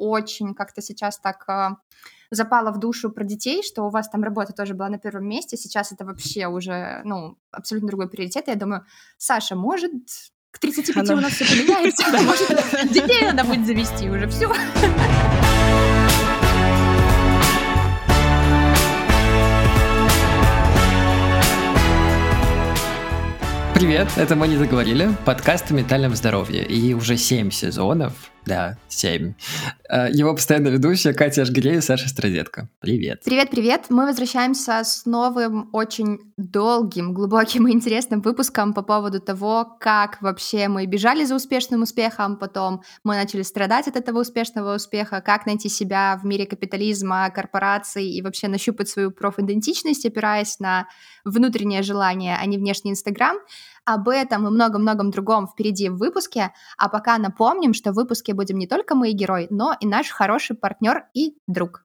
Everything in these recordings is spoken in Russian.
очень как-то сейчас так э, запало в душу про детей, что у вас там работа тоже была на первом месте, сейчас это вообще уже, ну, абсолютно другой приоритет. Я думаю, Саша, может, к 35 Она... у нас все поменяется, может, детей надо будет завести уже, все. Привет, это мы не договорили. Подкаст о ментальном здоровье. И уже 7 сезонов да, 7. Э, его постоянно ведущая Катя Ашгирея и Саша Страдетка. Привет. Привет-привет. Мы возвращаемся с новым, очень долгим, глубоким и интересным выпуском по поводу того, как вообще мы бежали за успешным успехом, потом мы начали страдать от этого успешного успеха, как найти себя в мире капитализма, корпораций и вообще нащупать свою профидентичность, опираясь на внутреннее желание, а не внешний Инстаграм. Об этом и многом-многом другом впереди в выпуске, а пока напомним, что в выпуске будем не только мы и герой, но и наш хороший партнер и друг.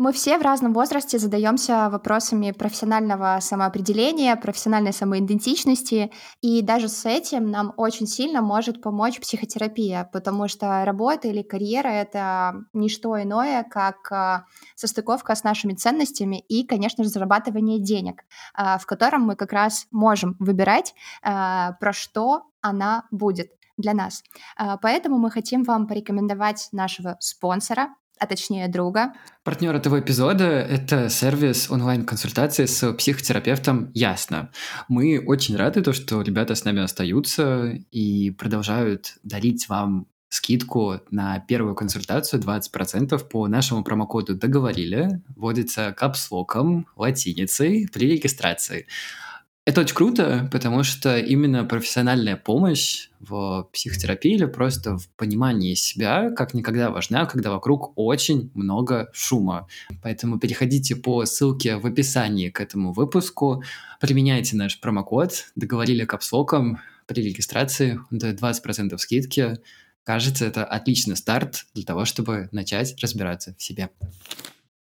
Мы все в разном возрасте задаемся вопросами профессионального самоопределения, профессиональной самоидентичности, и даже с этим нам очень сильно может помочь психотерапия, потому что работа или карьера — это не что иное, как а, состыковка с нашими ценностями и, конечно же, зарабатывание денег, а, в котором мы как раз можем выбирать, а, про что она будет для нас. Поэтому мы хотим вам порекомендовать нашего спонсора, а точнее друга. Партнер этого эпизода — это сервис онлайн-консультации с психотерапевтом «Ясно». Мы очень рады, то, что ребята с нами остаются и продолжают дарить вам скидку на первую консультацию 20% по нашему промокоду «Договорили». Вводится капслоком, латиницей при регистрации. Это очень круто, потому что именно профессиональная помощь в психотерапии или просто в понимании себя как никогда важна, когда вокруг очень много шума. Поэтому переходите по ссылке в описании к этому выпуску, применяйте наш промокод, договорили капслоком при регистрации до 20% скидки. Кажется, это отличный старт для того, чтобы начать разбираться в себе.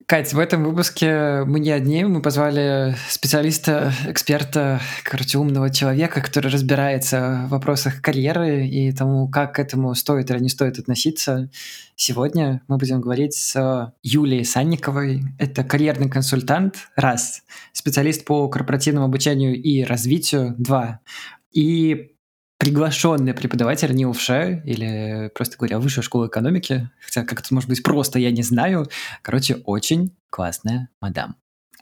Кать, в этом выпуске мы не одни, мы позвали специалиста, эксперта, короче, умного человека, который разбирается в вопросах карьеры и тому, как к этому стоит или не стоит относиться. Сегодня мы будем говорить с Юлией Санниковой. Это карьерный консультант, раз, специалист по корпоративному обучению и развитию, два, и приглашенный преподаватель НИУФШ или, просто говоря, высшая школа экономики, хотя как это может быть просто, я не знаю. Короче, очень классная мадам.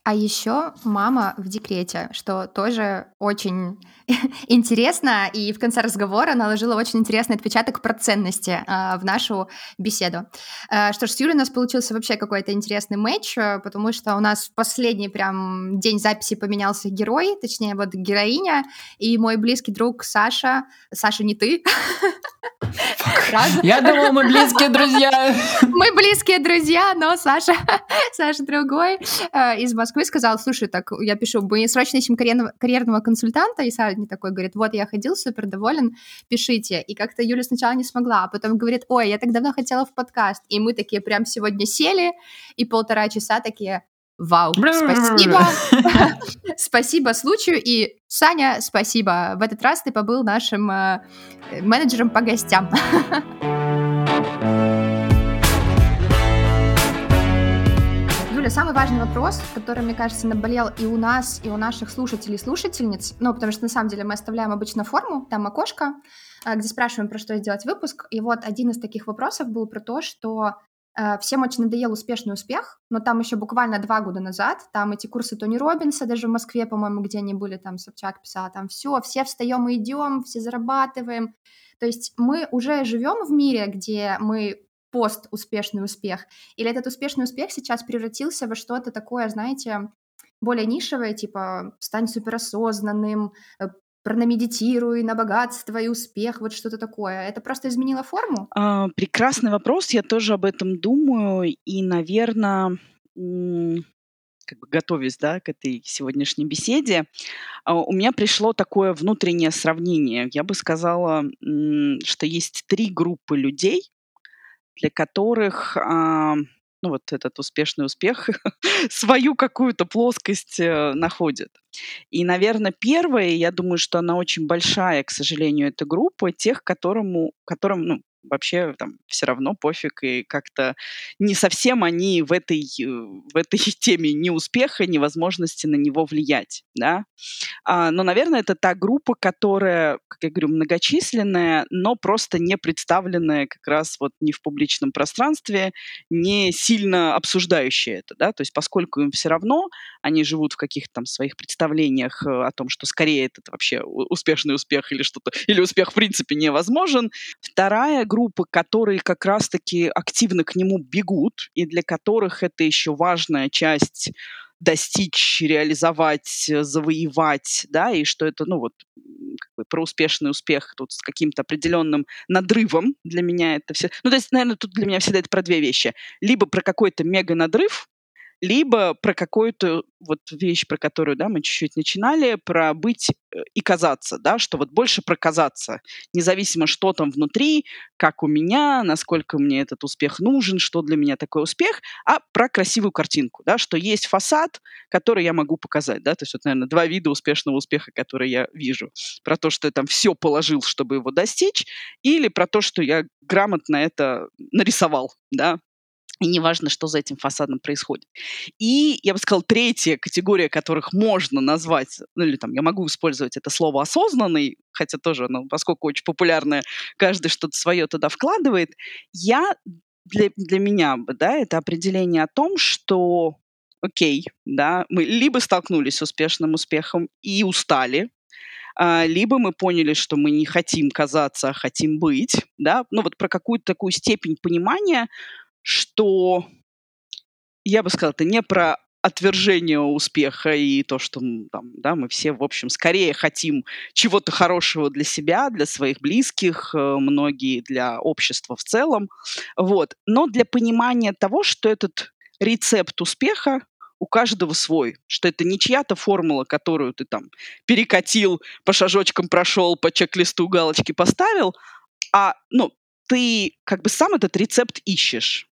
А еще мама в декрете, что тоже очень интересно, и в конце разговора наложила очень интересный отпечаток про ценности э, в нашу беседу. Э, что ж, с Юлей у нас получился вообще какой-то интересный матч, э, потому что у нас в последний прям день записи поменялся герой, точнее вот героиня, и мой близкий друг Саша, Саша не ты, Я думал, мы близкие друзья. Мы близкие друзья, но Саша, Саша другой из Москвы сказал, слушай, так я пишу, мы срочно ищем карьерного, карьерного консультанта, и Саша мне такой говорит, вот я ходил, супер доволен, пишите. И как-то Юля сначала не смогла, а потом говорит, ой, я так давно хотела в подкаст. И мы такие прям сегодня сели, и полтора часа такие, Вау, спасибо. спасибо случаю. И, Саня, спасибо. В этот раз ты побыл нашим э, менеджером по гостям. Юля, самый важный вопрос, который, мне кажется, наболел и у нас, и у наших слушателей и слушательниц, ну, потому что, на самом деле, мы оставляем обычно форму, там окошко, э, где спрашиваем, про что сделать выпуск. И вот один из таких вопросов был про то, что Э, всем очень надоел успешный успех, но там еще буквально два года назад, там эти курсы Тони Робинса, даже в Москве, по-моему, где они были, там Собчак писала, там все, все встаем и идем, все зарабатываем. То есть мы уже живем в мире, где мы пост успешный успех, или этот успешный успех сейчас превратился во что-то такое, знаете, более нишевое, типа стань суперосознанным, э, пронамедитируй на богатство и успех, вот что-то такое. Это просто изменило форму? А, прекрасный вопрос, я тоже об этом думаю, и, наверное, как бы готовясь да, к этой сегодняшней беседе, а, у меня пришло такое внутреннее сравнение. Я бы сказала, что есть три группы людей, для которых а, ну, вот этот успешный успех свою какую-то плоскость э, находит. И, наверное, первое, я думаю, что она очень большая, к сожалению, эта группа тех, которому, которым, ну, вообще там все равно пофиг, и как-то не совсем они в этой, э, в этой теме ни успеха, ни на него влиять, да. А, но, наверное, это та группа, которая, как я говорю, многочисленная, но просто не представленная как раз вот ни в публичном пространстве, не сильно обсуждающая это, да, то есть поскольку им все равно, они живут в каких-то там своих представлениях э, о том, что скорее это вообще успешный успех или что-то, или успех в принципе невозможен. Вторая группа, которые как раз-таки активно к нему бегут, и для которых это еще важная часть достичь, реализовать, завоевать, да, и что это, ну вот, как бы про успешный успех тут с каким-то определенным надрывом для меня это все. Ну, то есть, наверное, тут для меня всегда это про две вещи. Либо про какой-то мега-надрыв, либо про какую-то вот вещь, про которую, да, мы чуть-чуть начинали, про быть э, и казаться, да, что вот больше про казаться, независимо, что там внутри, как у меня, насколько мне этот успех нужен, что для меня такой успех, а про красивую картинку, да, что есть фасад, который я могу показать, да, то есть вот, наверное, два вида успешного успеха, которые я вижу. Про то, что я там все положил, чтобы его достичь, или про то, что я грамотно это нарисовал, да, и неважно, что за этим фасадом происходит. И, я бы сказала, третья категория, которых можно назвать, ну или там я могу использовать это слово осознанный, хотя тоже, ну, поскольку очень популярное, каждый что-то свое туда вкладывает, я для, для меня, да, это определение о том, что окей, да, мы либо столкнулись с успешным успехом и устали, а, либо мы поняли, что мы не хотим казаться, а хотим быть, да, ну вот про какую-то такую степень понимания, что я бы сказала, это не про отвержение успеха и то, что там, да, мы все, в общем, скорее хотим чего-то хорошего для себя, для своих близких, э, многие для общества в целом. Вот. Но для понимания того, что этот рецепт успеха у каждого свой, что это не чья-то формула, которую ты там перекатил, по шажочкам прошел, по чек-листу галочки поставил, а ну, ты как бы сам этот рецепт ищешь.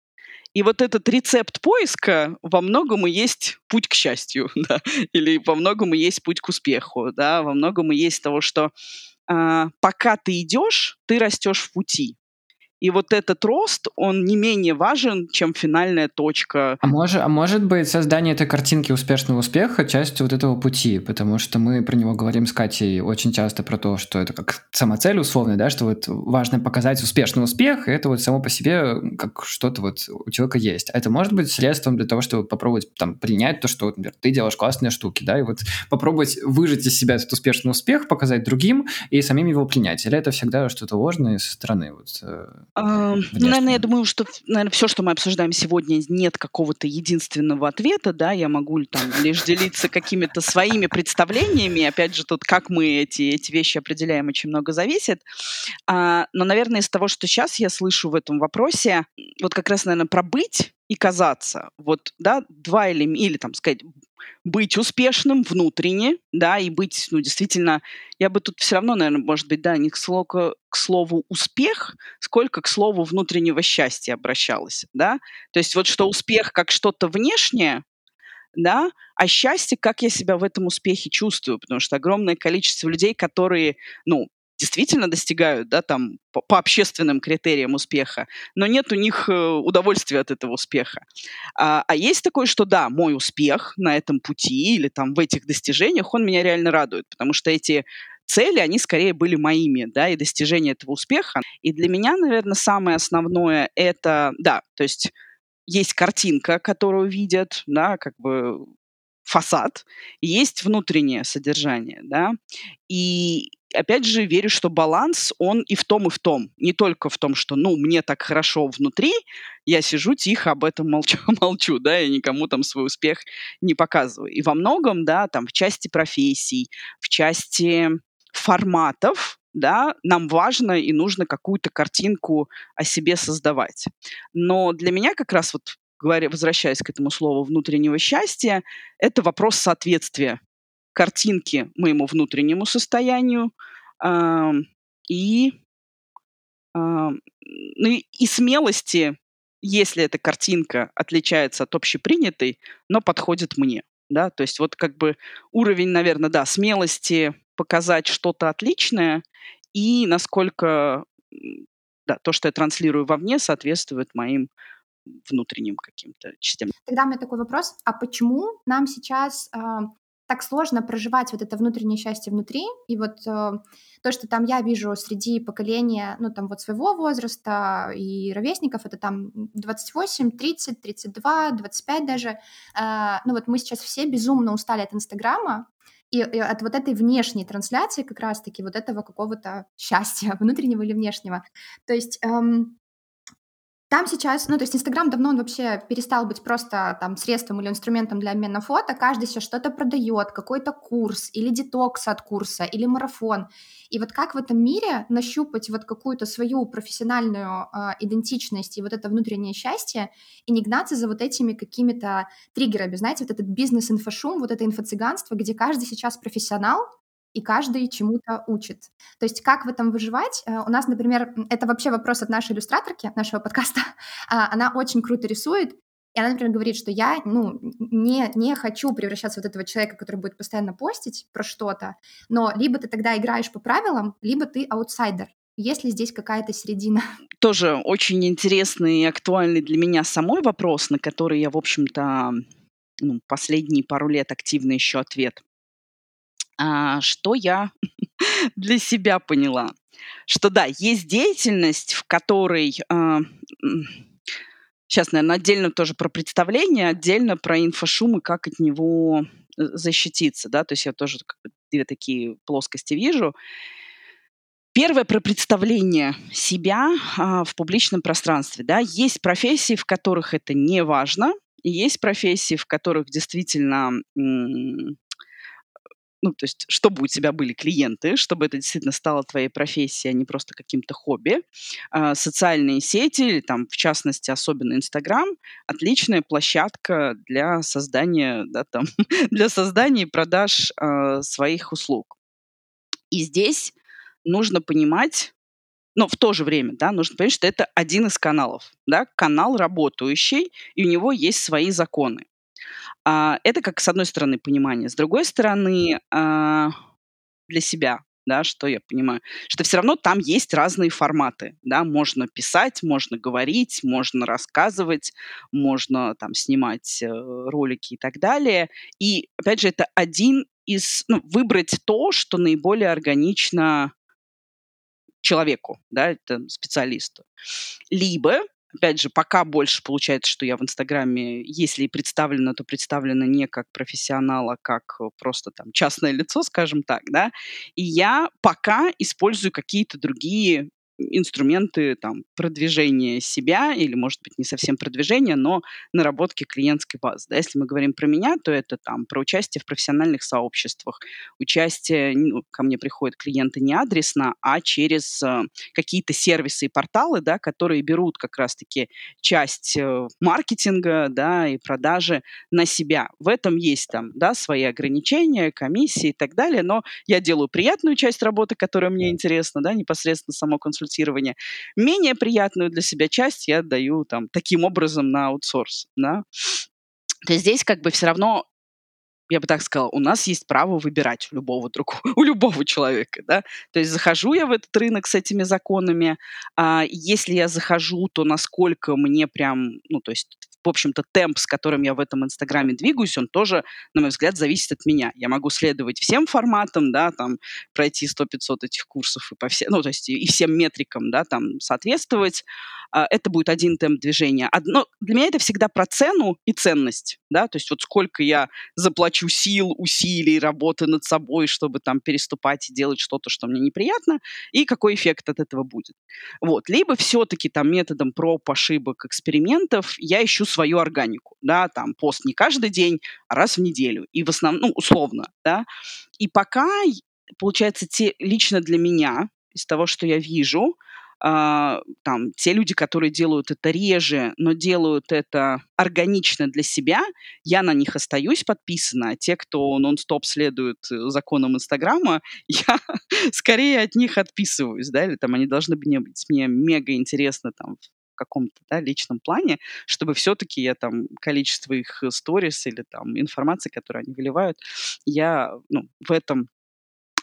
И вот этот рецепт поиска во многом и есть путь к счастью, да, или во многом и есть путь к успеху, да, во многом и есть того, что э, пока ты идешь, ты растешь в пути. И вот этот рост, он не менее важен, чем финальная точка. А может, а может быть создание этой картинки успешного успеха частью вот этого пути, потому что мы про него говорим с Катей очень часто про то, что это как самоцель условная, да, что вот важно показать успешный успех, и это вот само по себе как что-то вот у человека есть. А это может быть средством для того, чтобы попробовать там принять то, что, например, ты делаешь классные штуки, да, и вот попробовать выжать из себя этот успешный успех, показать другим и самим его принять. Или это всегда что-то ложное со стороны? Вот, э, ну, наверное, я думаю, что, наверное, все, что мы обсуждаем сегодня, нет какого-то единственного ответа, да, я могу там лишь делиться какими-то своими представлениями, опять же, тут как мы эти, эти вещи определяем, очень много зависит, а, но, наверное, из того, что сейчас я слышу в этом вопросе, вот как раз, наверное, про быть и казаться, вот, да, два элемента, или, там, сказать, быть успешным внутренне, да, и быть, ну, действительно, я бы тут все равно, наверное, может быть, да, не к слову, к слову успех, сколько к слову внутреннего счастья обращалась, да. То есть вот что успех как что-то внешнее, да, а счастье, как я себя в этом успехе чувствую, потому что огромное количество людей, которые, ну, действительно достигают, да, там, по, по общественным критериям успеха, но нет у них э, удовольствия от этого успеха. А, а есть такое, что да, мой успех на этом пути или там в этих достижениях, он меня реально радует, потому что эти цели, они скорее были моими, да, и достижение этого успеха. И для меня, наверное, самое основное это, да, то есть есть картинка, которую видят, да, как бы фасад, есть внутреннее содержание, да, и опять же верю, что баланс, он и в том, и в том. Не только в том, что, ну, мне так хорошо внутри, я сижу тихо, об этом молчу, молчу, да, я никому там свой успех не показываю. И во многом, да, там в части профессий, в части форматов, да, нам важно и нужно какую-то картинку о себе создавать. Но для меня как раз вот говоря, возвращаясь к этому слову внутреннего счастья, это вопрос соответствия картинки моему внутреннему состоянию э, и, э, ну, и смелости, если эта картинка отличается от общепринятой, но подходит мне. Да? То есть вот как бы уровень, наверное, да, смелости показать что-то отличное и насколько да, то, что я транслирую вовне, соответствует моим внутренним каким-то частям. Тогда у меня такой вопрос, а почему нам сейчас так сложно проживать вот это внутреннее счастье внутри? И вот э, то, что там я вижу среди поколения, ну там вот своего возраста и ровесников, это там 28, 30, 32, 25 даже. Э, ну вот мы сейчас все безумно устали от Инстаграма, и, и от вот этой внешней трансляции как раз-таки вот этого какого-то счастья, внутреннего или внешнего. То есть эм, там сейчас, ну, то есть Инстаграм давно он вообще перестал быть просто там средством или инструментом для обмена фото. Каждый сейчас что-то продает, какой-то курс или детокс от курса, или марафон. И вот как в этом мире нащупать вот какую-то свою профессиональную э, идентичность и вот это внутреннее счастье, и не гнаться за вот этими какими-то триггерами, знаете, вот этот бизнес-инфошум, вот это инфо-цыганство, где каждый сейчас профессионал, и каждый чему-то учит. То есть как в этом выживать? Э, у нас, например, это вообще вопрос от нашей иллюстраторки, нашего подкаста. А, она очень круто рисует, и она, например, говорит, что я ну, не, не хочу превращаться в вот этого человека, который будет постоянно постить про что-то, но либо ты тогда играешь по правилам, либо ты аутсайдер. Есть ли здесь какая-то середина? Тоже очень интересный и актуальный для меня самой вопрос, на который я, в общем-то, ну, последние пару лет активно ищу ответ. А, что я для себя поняла? Что да, есть деятельность, в которой... А, сейчас, наверное, отдельно тоже про представление, отдельно про инфошум и как от него э, защититься, да, то есть я тоже как бы две такие плоскости вижу. Первое про представление себя а, в публичном пространстве, да, есть профессии, в которых это не важно, и есть профессии, в которых действительно м- ну, то есть, чтобы у тебя были клиенты, чтобы это действительно стало твоей профессией, а не просто каким-то хобби. А, социальные сети, или там, в частности, особенно Инстаграм, отличная площадка для создания, да, там, для создания и продаж а, своих услуг. И здесь нужно понимать, но в то же время, да, нужно понимать, что это один из каналов, да, канал работающий, и у него есть свои законы. А, это как с одной стороны понимание, с другой стороны а, для себя, да, что я понимаю, что все равно там есть разные форматы, да, можно писать, можно говорить, можно рассказывать, можно там снимать э, ролики и так далее. И опять же это один из, ну, выбрать то, что наиболее органично человеку, да, это специалисту. Либо Опять же, пока больше получается, что я в Инстаграме, если и представлена, то представлена не как профессионал, а как э, просто там частное лицо, скажем так, да. И я пока использую какие-то другие инструменты там, продвижения себя, или, может быть, не совсем продвижения, но наработки клиентской базы. Да? Если мы говорим про меня, то это там, про участие в профессиональных сообществах, участие, ну, ко мне приходят клиенты не адресно, а через э, какие-то сервисы и порталы, да, которые берут как раз-таки часть э, маркетинга да, и продажи на себя. В этом есть там, да, свои ограничения, комиссии и так далее, но я делаю приятную часть работы, которая мне интересна, да, непосредственно само консультирование консультирования. Менее приятную для себя часть я отдаю там таким образом на аутсорс, да. То есть здесь как бы все равно я бы так сказала, у нас есть право выбирать у любого другого, у любого человека, да. То есть захожу я в этот рынок с этими законами, а если я захожу, то насколько мне прям, ну, то есть в общем-то, темп, с которым я в этом Инстаграме двигаюсь, он тоже, на мой взгляд, зависит от меня. Я могу следовать всем форматам, да, там, пройти 100-500 этих курсов и по всем, ну, то есть и всем метрикам, да, там, соответствовать. А, это будет один темп движения. Одно, для меня это всегда про цену и ценность, да, то есть вот сколько я заплачу сил, усилий, работы над собой, чтобы там переступать и делать что-то, что мне неприятно, и какой эффект от этого будет. Вот. Либо все-таки там методом проб, ошибок, экспериментов я ищу свою органику, да, там пост не каждый день, а раз в неделю, и в основном, ну, условно, да. И пока, получается, те, лично для меня, из того, что я вижу, там, те люди, которые делают это реже, но делают это органично для себя, я на них остаюсь подписана, а те, кто нон-стоп следует э, законам Инстаграма, я скорее от них отписываюсь, да, или там они должны быть. Мне мега интересны там каком-то да, личном плане, чтобы все-таки я там количество их сторис или там информации, которую они выливают, я ну, в этом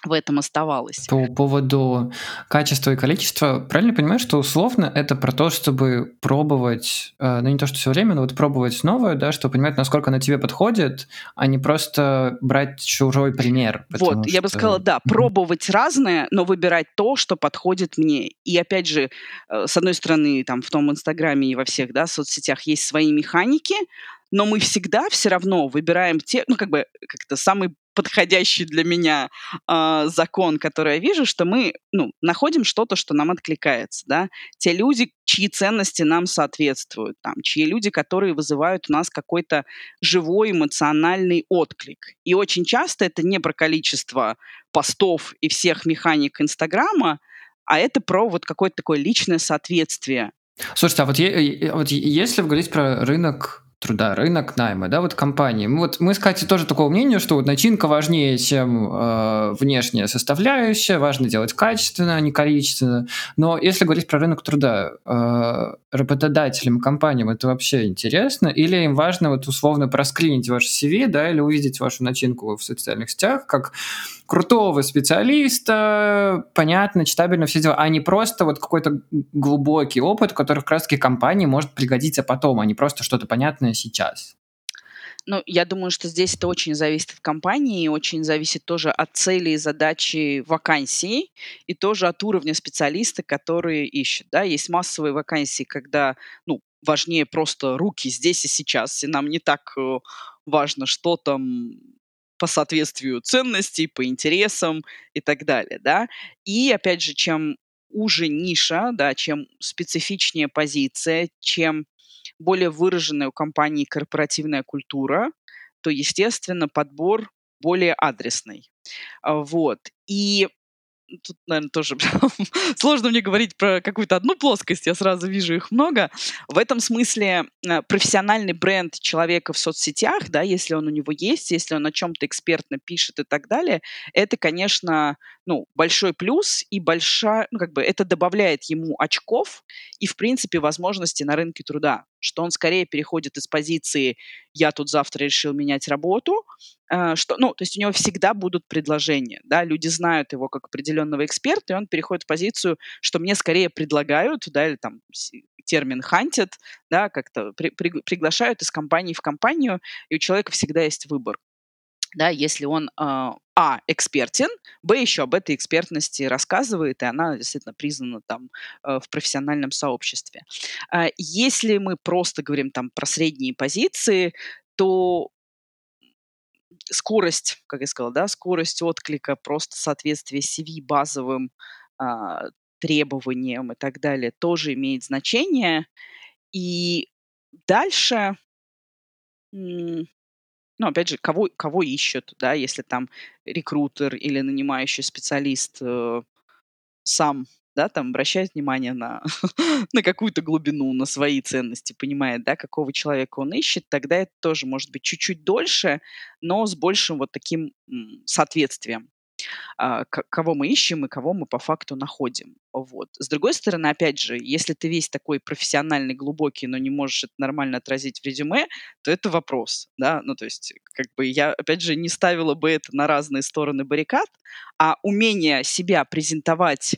в этом оставалось. По поводу качества и количества, правильно понимаю, что условно это про то, чтобы пробовать, э, ну не то, что все время, но вот пробовать новое, да, чтобы понимать, насколько она тебе подходит, а не просто брать чужой пример. Вот, что... я бы сказала, да, пробовать разное, но выбирать то, что подходит мне. И опять же, э, с одной стороны, там в том Инстаграме и во всех, да, соцсетях есть свои механики, но мы всегда все равно выбираем те, ну, как бы, как-то самый подходящий для меня э, закон, который я вижу, что мы ну, находим что-то, что нам откликается. Да? Те люди, чьи ценности нам соответствуют, там, чьи люди, которые вызывают у нас какой-то живой эмоциональный отклик. И очень часто это не про количество постов и всех механик Инстаграма, а это про вот какое-то такое личное соответствие. Слушайте, а вот, е- вот если говорить про рынок труда, рынок найма, да, вот компании. Вот мы с тоже такого мнения, что вот начинка важнее, чем э, внешняя составляющая, важно делать качественно, а не количественно. Но если говорить про рынок труда, э, работодателям, компаниям это вообще интересно? Или им важно вот условно проскринить ваш CV, да, или увидеть вашу начинку в социальных сетях, как крутого специалиста, понятно, читабельно все дела, а не просто вот какой-то глубокий опыт, который как раз-таки компании может пригодиться потом, а не просто что-то понятное сейчас. Ну, я думаю, что здесь это очень зависит от компании, и очень зависит тоже от цели и задачи вакансии, и тоже от уровня специалиста, который ищет. Да? Есть массовые вакансии, когда ну, важнее просто руки здесь и сейчас, и нам не так э, важно, что там по соответствию ценностей, по интересам и так далее, да. И, опять же, чем уже ниша, да, чем специфичнее позиция, чем более выраженная у компании корпоративная культура, то, естественно, подбор более адресный. А, вот. И тут, наверное, тоже сложно мне говорить про какую-то одну плоскость, я сразу вижу их много. В этом смысле э, профессиональный бренд человека в соцсетях, да, если он у него есть, если он о чем-то экспертно пишет и так далее, это, конечно, ну, большой плюс и большая, ну, как бы это добавляет ему очков и, в принципе, возможности на рынке труда, что он скорее переходит из позиции «я тут завтра решил менять работу», что, ну, то есть у него всегда будут предложения, да, люди знают его как определенного эксперта, и он переходит в позицию, что мне скорее предлагают, да, или там термин «хантят», да, как-то при, при, приглашают из компании в компанию, и у человека всегда есть выбор да, если он э, а экспертен, б еще об этой экспертности рассказывает, и она действительно признана там э, в профессиональном сообществе. Э, если мы просто говорим там про средние позиции, то скорость, как я сказала, да, скорость отклика, просто соответствие CV базовым э, требованиям и так далее тоже имеет значение. И дальше ну, опять же, кого, кого ищут, да, если там рекрутер или нанимающий специалист э, сам, да, там обращает внимание на, на какую-то глубину, на свои ценности, понимает, да, какого человека он ищет, тогда это тоже может быть чуть-чуть дольше, но с большим вот таким соответствием а, кого мы ищем и кого мы по факту находим. Вот. С другой стороны, опять же, если ты весь такой профессиональный, глубокий, но не можешь это нормально отразить в резюме, то это вопрос, да, ну то есть как бы я, опять же, не ставила бы это на разные стороны баррикад, а умение себя презентовать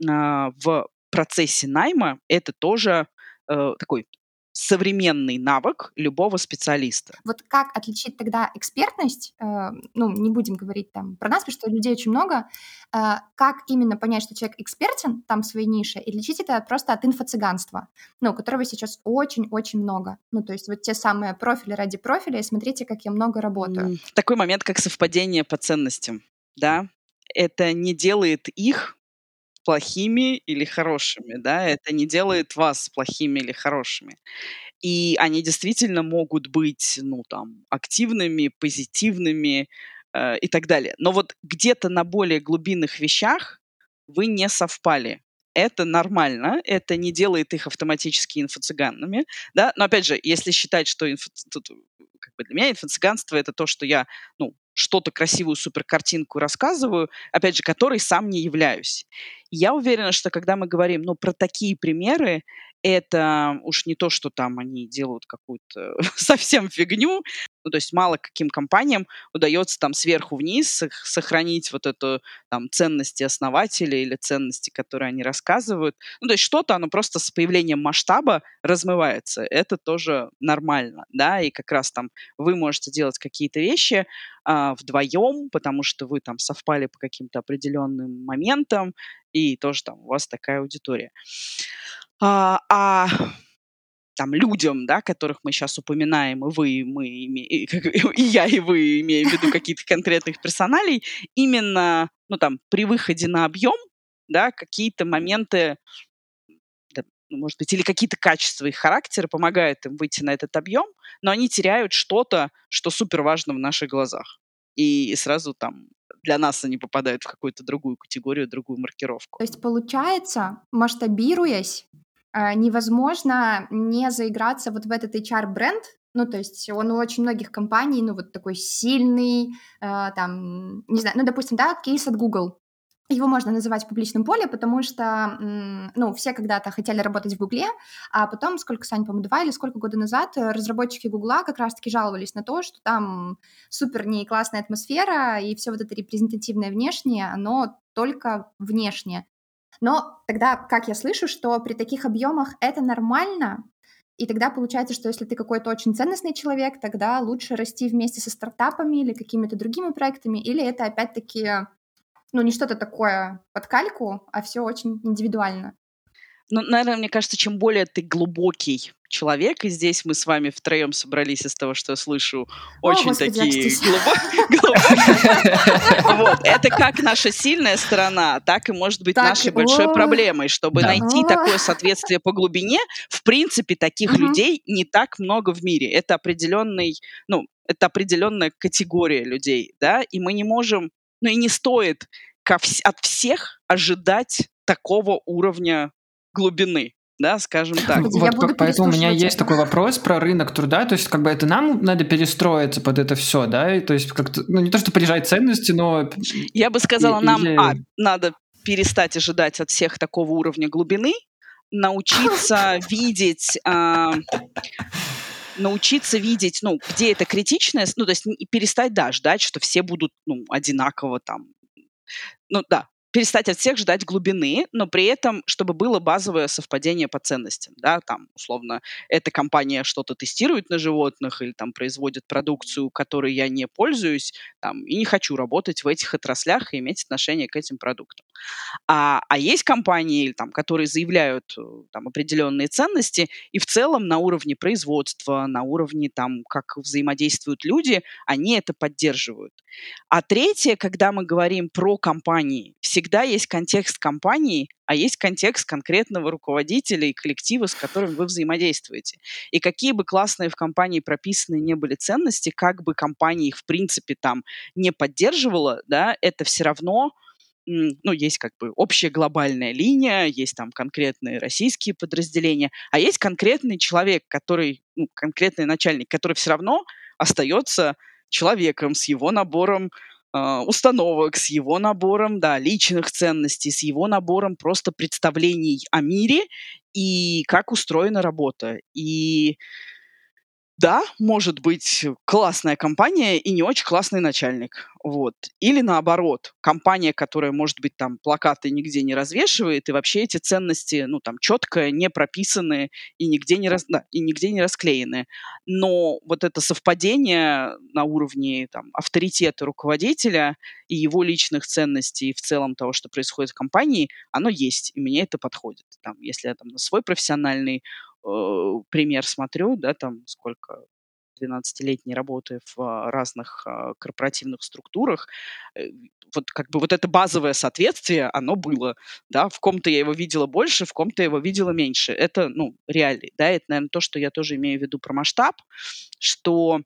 в процессе найма это тоже э, такой современный навык любого специалиста. Вот как отличить тогда экспертность, э, ну, не будем говорить там про нас, потому что людей очень много, э, как именно понять, что человек экспертен там в своей нише, и отличить это просто от инфо-цыганства, ну, которого сейчас очень-очень много. Ну, то есть вот те самые профили ради профиля, и смотрите, как я много работаю. Такой момент, как совпадение по ценностям, да, это не делает их плохими или хорошими, да, это не делает вас плохими или хорошими. И они действительно могут быть, ну, там, активными, позитивными э, и так далее. Но вот где-то на более глубинных вещах вы не совпали. Это нормально, это не делает их автоматически инфо-цыганами, да, но опять же, если считать, что инфо... Тут, как бы для меня инфо-цыганство это то, что я, ну, что-то красивую суперкартинку рассказываю, опять же, которой сам не являюсь. Я уверена, что когда мы говорим ну, про такие примеры, это уж не то, что там они делают какую-то совсем фигню, Ну, то есть мало каким компаниям удается там сверху вниз сохранить вот эту там ценности основателей или ценности, которые они рассказывают. Ну, то есть что-то, оно просто с появлением масштаба размывается. Это тоже нормально, да, и как раз там вы можете делать какие-то вещи а, вдвоем, потому что вы там совпали по каким-то определенным моментам, и тоже там у вас такая аудитория. А, а там людям, да, которых мы сейчас упоминаем, и вы, и мы, и, и я, и вы имеем в виду каких-то конкретных персоналей, именно, ну, там, при выходе на объем, да, какие-то моменты, да, ну, может быть, или какие-то качества их характера помогают им выйти на этот объем, но они теряют что-то, что супер важно в наших глазах. И сразу там для нас они попадают в какую-то другую категорию, другую маркировку. То есть, получается, масштабируясь, невозможно не заиграться вот в этот HR-бренд, ну, то есть он у очень многих компаний, ну, вот такой сильный, э, там, не знаю, ну, допустим, да, кейс от Google. Его можно называть в публичном поле, потому что, ну, все когда-то хотели работать в Гугле, а потом, сколько, Сань, по-моему, два или сколько года назад э, разработчики Гугла как раз-таки жаловались на то, что там супер не классная атмосфера, и все вот это репрезентативное внешнее, оно только внешнее. Но тогда, как я слышу, что при таких объемах это нормально, и тогда получается, что если ты какой-то очень ценностный человек, тогда лучше расти вместе со стартапами или какими-то другими проектами, или это опять-таки, ну, не что-то такое под кальку, а все очень индивидуально. Ну, наверное, мне кажется, чем более ты глубокий человек, и здесь мы с вами втроем собрались из того, что я слышу, очень О, такие глубокие. Это как наша сильная сторона, так и может быть нашей большой проблемой. Чтобы найти такое соответствие по глубине, в принципе, таких людей не так много в мире. Это определенный, ну, это определенная категория людей, да, и мы не можем, ну и не стоит от всех ожидать такого уровня глубины да, скажем так. Вот, вот поэтому у меня есть такой вопрос про рынок труда, то есть как бы это нам надо перестроиться под это все, да, и, то есть как-то, ну не то, что понижать ценности, но... Я бы сказала, и, нам, или... а, надо перестать ожидать от всех такого уровня глубины, научиться видеть... А, научиться видеть, ну, где это критичное, ну, то есть перестать, да, ждать, что все будут, ну, одинаково там. Ну да, перестать от всех ждать глубины, но при этом, чтобы было базовое совпадение по ценностям, да, там, условно, эта компания что-то тестирует на животных или там производит продукцию, которой я не пользуюсь, там, и не хочу работать в этих отраслях и иметь отношение к этим продуктам. А, а есть компании, там, которые заявляют э, там, определенные ценности, и в целом на уровне производства, на уровне, там, как взаимодействуют люди, они это поддерживают. А третье, когда мы говорим про компании, всегда есть контекст компании, а есть контекст конкретного руководителя и коллектива, с которым вы взаимодействуете. И какие бы классные в компании прописаны не были ценности, как бы компания их, в принципе, там не поддерживала, да, это все равно ну, есть как бы общая глобальная линия, есть там конкретные российские подразделения, а есть конкретный человек, который, ну, конкретный начальник, который все равно остается человеком с его набором э, установок, с его набором, да, личных ценностей, с его набором просто представлений о мире и как устроена работа. И да, может быть классная компания и не очень классный начальник. Вот. Или наоборот, компания, которая, может быть, там плакаты нигде не развешивает, и вообще эти ценности, ну, там, четко не прописаны и нигде не, раз, да, и нигде не расклеены. Но вот это совпадение на уровне там, авторитета руководителя и его личных ценностей, и в целом того, что происходит в компании, оно есть, и мне это подходит. Там, если я там на свой профессиональный пример смотрю, да, там сколько 12-летней работы в а, разных а, корпоративных структурах, э, вот как бы вот это базовое соответствие, оно было, да, в ком-то я его видела больше, в ком-то я его видела меньше. Это, ну, реалии, да, это, наверное, то, что я тоже имею в виду про масштаб, что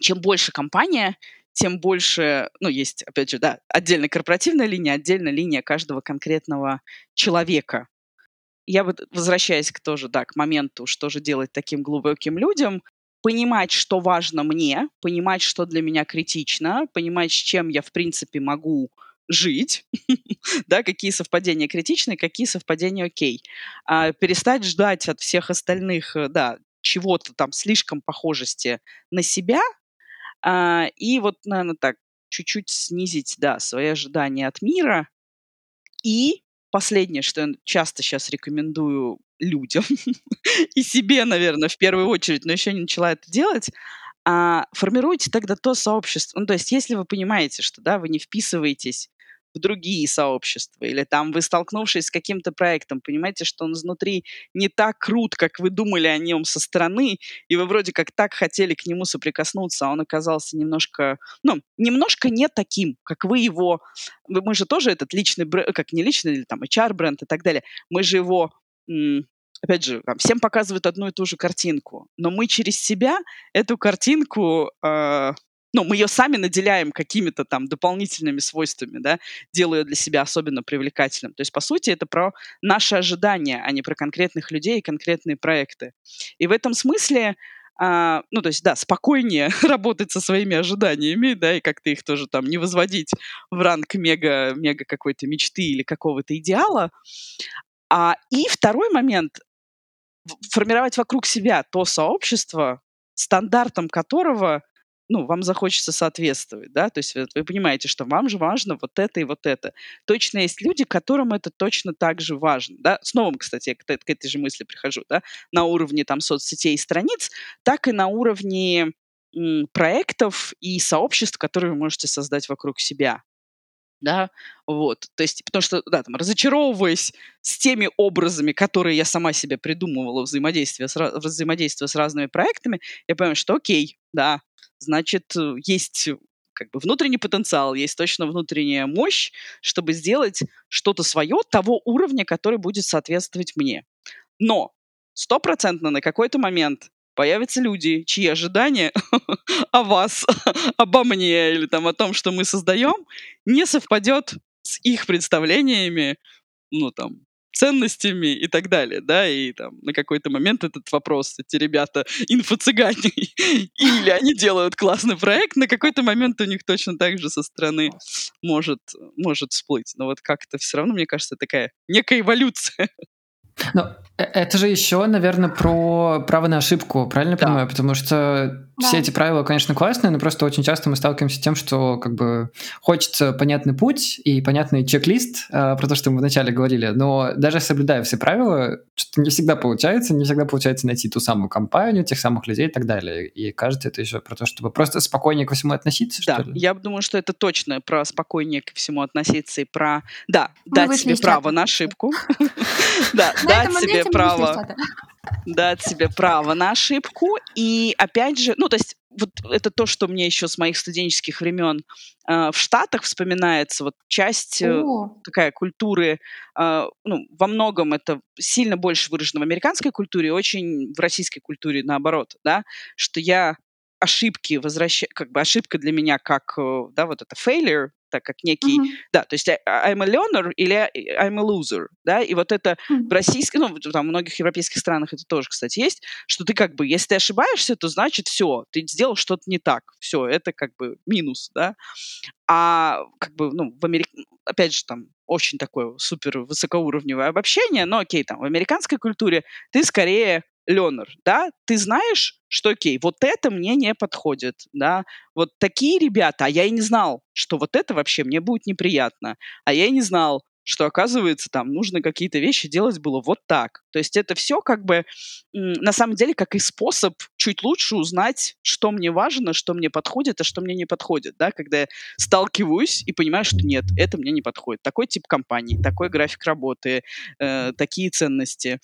чем больше компания, тем больше, ну, есть, опять же, да, отдельная корпоративная линия, отдельная линия каждого конкретного человека, я вот, возвращаясь к тоже, да, к моменту, что же делать таким глубоким людям, понимать, что важно мне, понимать, что для меня критично, понимать, с чем я, в принципе, могу жить, да, какие совпадения критичны, какие совпадения окей. А перестать ждать от всех остальных, э, да, чего-то там слишком похожести на себя, А, и вот, наверное, так, чуть-чуть снизить, да, свои ожидания от мира. И последнее, что я часто сейчас рекомендую людям и себе, наверное, в первую очередь, но еще не начала это делать, а, формируйте тогда то сообщество. Ну, то есть, если вы понимаете, что, да, вы не вписываетесь в другие сообщества, или там вы, столкнувшись с каким-то проектом, понимаете, что он изнутри не так крут, как вы думали о нем со стороны, и вы вроде как так хотели к нему соприкоснуться, а он оказался немножко, ну, немножко не таким, как вы его... Мы же тоже этот личный бренд, как не личный, или там HR-бренд и так далее, мы же его опять же, там, всем показывают одну и ту же картинку, но мы через себя эту картинку э, ну, мы ее сами наделяем какими-то там дополнительными свойствами, да, делая для себя особенно привлекательным. То есть, по сути, это про наши ожидания, а не про конкретных людей и конкретные проекты. И в этом смысле а, ну, то есть, да, спокойнее работать со своими ожиданиями, да, и как-то их тоже там не возводить в ранг мега, мега какой-то мечты или какого-то идеала. А, и второй момент — формировать вокруг себя то сообщество, стандартом которого ну, вам захочется соответствовать, да, то есть вы, понимаете, что вам же важно вот это и вот это. Точно есть люди, которым это точно так же важно, да. С новым, кстати, я к, к этой же мысли прихожу, да, на уровне там соцсетей и страниц, так и на уровне м, проектов и сообществ, которые вы можете создать вокруг себя да, вот, то есть, потому что, да, там, разочаровываясь с теми образами, которые я сама себе придумывала взаимодействие с, взаимодействие с разными проектами, я понимаю, что окей, да, значит, э, есть как бы внутренний потенциал, есть точно внутренняя мощь, чтобы сделать что-то свое того уровня, который будет соответствовать мне. Но стопроцентно на какой-то момент появятся люди, чьи ожидания о вас, обо мне или там о том, что мы создаем, не совпадет с их представлениями, ну там, ценностями и так далее, да, и там на какой-то момент этот вопрос, эти ребята инфо-цыгане, или они делают классный проект, на какой-то момент у них точно так же со стороны может, может всплыть. Но вот как-то все равно, мне кажется, такая некая эволюция. Ну, э, это же еще, наверное, про право на ошибку, правильно да. понимаю? Потому что да. все эти правила, конечно, классные, но просто очень часто мы сталкиваемся с тем, что как бы хочется понятный путь и понятный чек-лист э, про то, что мы вначале говорили, но даже соблюдая все правила, что не всегда получается, не всегда получается найти ту самую компанию, тех самых людей и так далее. И кажется, это еще про то, чтобы просто спокойнее ко всему относиться, да, что ли? я думаю, что это точно про спокойнее ко всему относиться и про, да, дать себе право на ошибку. Да, дать себе право дать себе право на ошибку. И опять же, ну, то есть вот это то, что мне еще с моих студенческих времен э, в Штатах вспоминается, вот часть э, такая культуры, э, ну, во многом это сильно больше выражено в американской культуре, очень в российской культуре наоборот, да, что я ошибки возвращаю, как бы ошибка для меня как, э, да, вот это failure, так как некий, mm-hmm. да, то есть I'm a learner или I'm a loser, да, и вот это mm-hmm. в российском, ну, там, в многих европейских странах это тоже, кстати, есть, что ты как бы, если ты ошибаешься, то значит все, ты сделал что-то не так, все, это как бы минус, да, а как бы, ну, в Америке, опять же, там, очень такое супер высокоуровневое обобщение, но окей, там, в американской культуре ты скорее learner, да, ты знаешь, что окей, вот это мне не подходит, да, вот такие ребята, а я и не знал, что вот это вообще мне будет неприятно, а я и не знал, что, оказывается, там нужно какие-то вещи делать было вот так. То есть это все как бы на самом деле как и способ чуть лучше узнать, что мне важно, что мне подходит, а что мне не подходит, да, когда я сталкиваюсь и понимаю, что нет, это мне не подходит. Такой тип компании, такой график работы, э, такие ценности.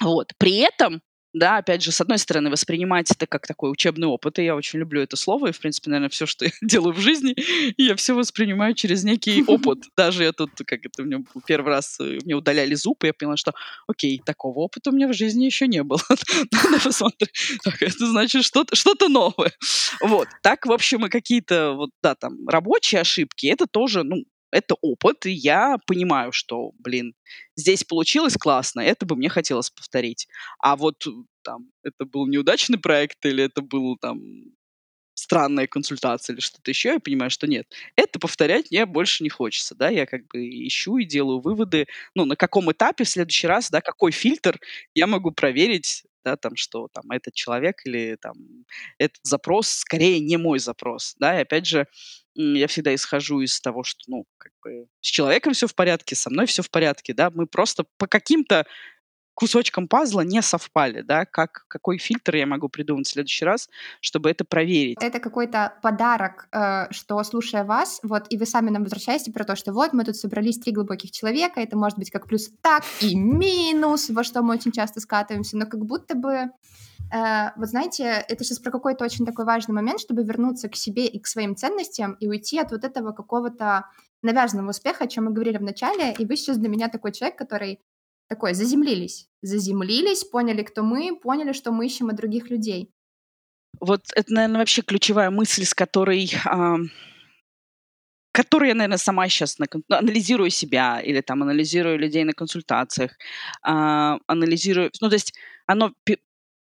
Вот. При этом да, опять же, с одной стороны, воспринимать это как такой учебный опыт, и я очень люблю это слово, и, в принципе, наверное, все, что я делаю в жизни, я все воспринимаю через некий опыт. Даже я тут, как это, мне первый раз э, мне удаляли зуб, и я поняла, что, окей, такого опыта у меня в жизни еще не было. Надо посмотреть. Так, это значит что-то что новое. Вот. Так, в общем, и какие-то, вот, да, там, рабочие ошибки, это тоже, ну, это опыт, и я понимаю, что, блин, здесь получилось классно, это бы мне хотелось повторить. А вот там, это был неудачный проект или это был там странная консультация или что-то еще, я понимаю, что нет. Это повторять мне больше не хочется, да, я как бы ищу и делаю выводы, ну, на каком этапе в следующий раз, да, какой фильтр я могу проверить, да, там, что там этот человек или там этот запрос скорее не мой запрос, да, и опять же, я всегда исхожу из того, что, ну, как бы с человеком все в порядке, со мной все в порядке, да, мы просто по каким-то кусочкам пазла не совпали, да, как, какой фильтр я могу придумать в следующий раз, чтобы это проверить. Это какой-то подарок, э, что, слушая вас, вот, и вы сами нам возвращаете про то, что вот, мы тут собрались три глубоких человека, это может быть как плюс, так и минус, во что мы очень часто скатываемся, но как будто бы Uh, вот знаете, это сейчас про какой-то очень такой важный момент, чтобы вернуться к себе и к своим ценностям и уйти от вот этого какого-то навязанного успеха, о чем мы говорили в начале. И вы сейчас для меня такой человек, который такой, заземлились. Заземлились, поняли, кто мы, поняли, что мы ищем от других людей. Вот это, наверное, вообще ключевая мысль, с которой... А, которую я, наверное, сама сейчас на, анализирую себя или там анализирую людей на консультациях, а, анализирую... Ну, то есть оно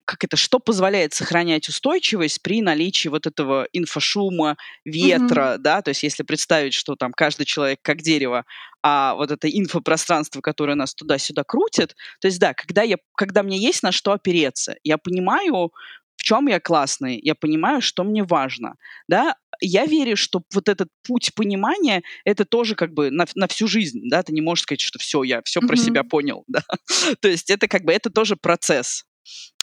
как это, что позволяет сохранять устойчивость при наличии вот этого инфошума, ветра, mm-hmm. да, то есть если представить, что там каждый человек как дерево, а вот это инфопространство, которое нас туда-сюда крутит, то есть да, когда, я, когда мне есть на что опереться, я понимаю, в чем я классный, я понимаю, что мне важно, да, я верю, что вот этот путь понимания это тоже как бы на, на всю жизнь, да, ты не можешь сказать, что все, я все mm-hmm. про себя понял, да, то есть это как бы это тоже процесс,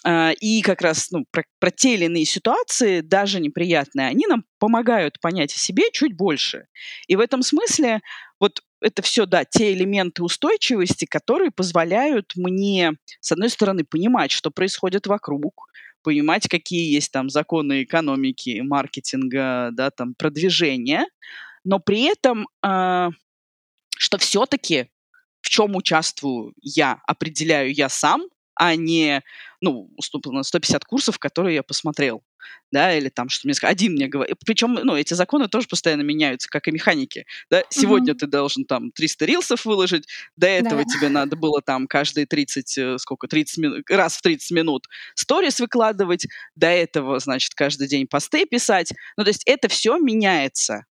и как раз ну, про, про те или иные ситуации, даже неприятные, они нам помогают понять о себе чуть больше. И в этом смысле вот это все, да, те элементы устойчивости, которые позволяют мне, с одной стороны, понимать, что происходит вокруг, понимать, какие есть там законы экономики, маркетинга, да, там продвижения, но при этом, э, что все-таки в чем участвую я, определяю я сам, а не, ну, на 150 курсов, которые я посмотрел, да, или там, что мне сказали, один мне говорит, причем, ну, эти законы тоже постоянно меняются, как и механики, да, сегодня mm-hmm. ты должен там 300 рилсов выложить, до этого да. тебе надо было там каждые 30, э, сколько, 30 минут, раз в 30 минут сторис выкладывать, до этого, значит, каждый день посты писать, ну, то есть это все меняется,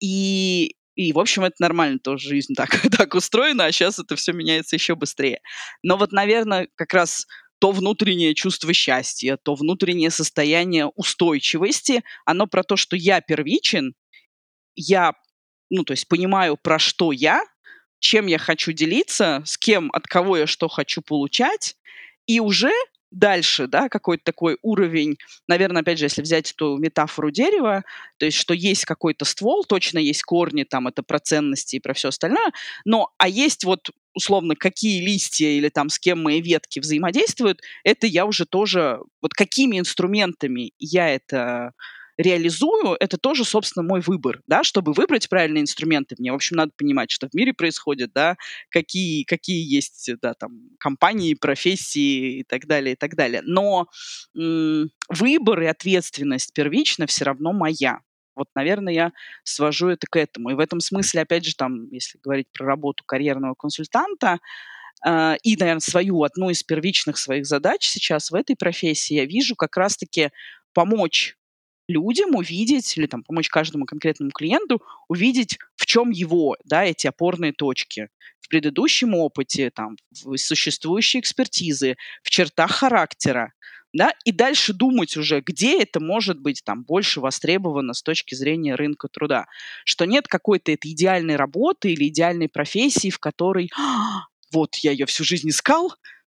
и и, в общем, это нормально, тоже жизнь так, так устроена, а сейчас это все меняется еще быстрее. Но вот, наверное, как раз то внутреннее чувство счастья, то внутреннее состояние устойчивости, оно про то, что я первичен, я, ну, то есть понимаю, про что я, чем я хочу делиться, с кем, от кого я что хочу получать, и уже дальше, да, какой-то такой уровень, наверное, опять же, если взять эту метафору дерева, то есть, что есть какой-то ствол, точно есть корни, там, это про ценности и про все остальное, но, а есть вот условно, какие листья или там с кем мои ветки взаимодействуют, это я уже тоже, вот какими инструментами я это реализую, это тоже, собственно, мой выбор, да, чтобы выбрать правильные инструменты, мне, в общем, надо понимать, что в мире происходит, да, какие, какие есть, да, там, компании, профессии и так далее, и так далее. Но м- выбор и ответственность первично все равно моя. Вот, наверное, я свожу это к этому. И в этом смысле, опять же, там, если говорить про работу карьерного консультанта, Uh, и, наверное, свою, одну из первичных своих задач сейчас в этой профессии я вижу как раз-таки помочь людям увидеть или там помочь каждому конкретному клиенту увидеть, в чем его, да, эти опорные точки. В предыдущем опыте, там, в существующей экспертизы, в чертах характера, да, и дальше думать уже, где это может быть там больше востребовано с точки зрения рынка труда, что нет какой-то этой идеальной работы или идеальной профессии, в которой «А, вот я ее всю жизнь искал,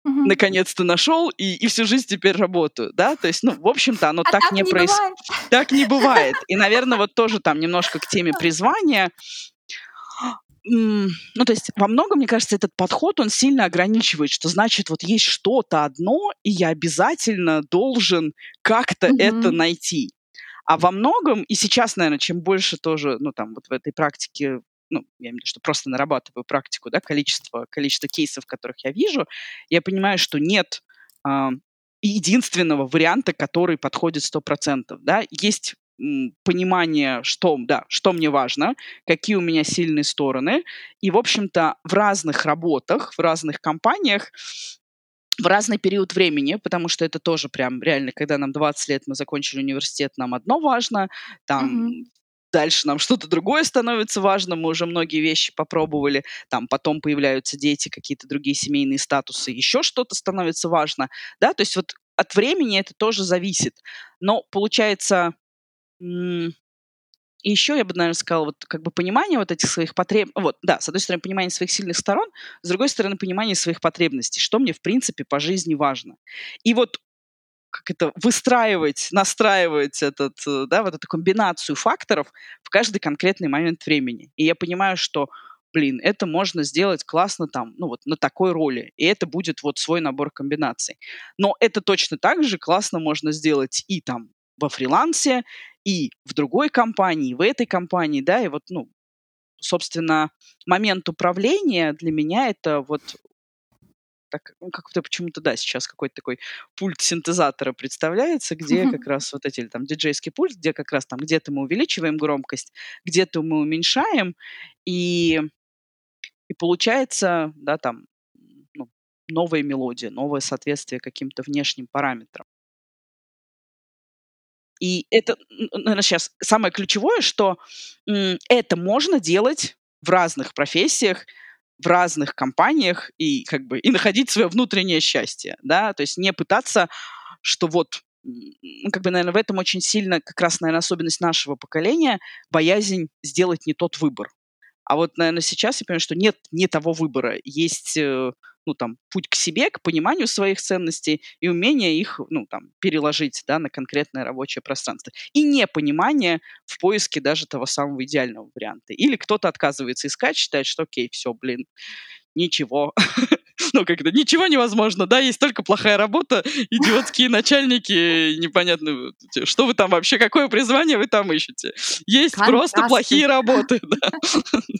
Угу. наконец-то нашел и, и всю жизнь теперь работаю, да, то есть, ну, в общем-то, оно а так, так не происходит. Так не бывает. И, наверное, вот тоже там немножко к теме призвания. Ну, то есть во многом, мне кажется, этот подход, он сильно ограничивает, что значит, вот есть что-то одно, и я обязательно должен как-то угу. это найти. А во многом, и сейчас, наверное, чем больше тоже, ну, там, вот в этой практике ну, я имею в виду, что просто нарабатываю практику, да, количество, количество кейсов, которых я вижу, я понимаю, что нет э, единственного варианта, который подходит 100%, да, есть понимание, что, да, что мне важно, какие у меня сильные стороны. И, в общем-то, в разных работах, в разных компаниях в разный период времени, потому что это тоже прям реально, когда нам 20 лет, мы закончили университет, нам одно важно, там угу. Дальше нам что-то другое становится важным, мы уже многие вещи попробовали, там потом появляются дети, какие-то другие семейные статусы, еще что-то становится важно, да, то есть вот от времени это тоже зависит. Но получается, и еще я бы, наверное, сказала, вот как бы понимание вот этих своих потребностей, вот, да, с одной стороны, понимание своих сильных сторон, с другой стороны, понимание своих потребностей, что мне, в принципе, по жизни важно. И вот как это выстраивать, настраивать этот, э, да, вот эту комбинацию факторов в каждый конкретный момент времени. И я понимаю, что блин, это можно сделать классно там, ну вот на такой роли, и это будет вот свой набор комбинаций. Но это точно так же классно можно сделать и там во фрилансе, и в другой компании, и в этой компании, да, и вот, ну, собственно, момент управления для меня это вот так, как-то почему-то, да, сейчас какой-то такой пульт синтезатора представляется, где как раз вот эти, там, диджейский пульт, где как раз там где-то мы увеличиваем громкость, где-то мы уменьшаем, и, и получается, да, там, ну, новая мелодия, новое соответствие каким-то внешним параметрам. И это, наверное, сейчас самое ключевое, что это можно делать в разных профессиях, в разных компаниях и как бы и находить свое внутреннее счастье, да, то есть не пытаться, что вот ну, как бы, наверное, в этом очень сильно как раз, наверное, особенность нашего поколения, боязнь сделать не тот выбор. А вот, наверное, сейчас я понимаю, что нет не того выбора. Есть э, ну, там, путь к себе, к пониманию своих ценностей и умение их, ну, там, переложить, да, на конкретное рабочее пространство. И непонимание в поиске даже того самого идеального варианта. Или кто-то отказывается искать, считает, что окей, все, блин, ничего, ну, как-то ничего невозможно, да, есть только плохая работа, идиотские начальники, непонятно, что вы там вообще, какое призвание вы там ищете. Есть просто плохие работы, да.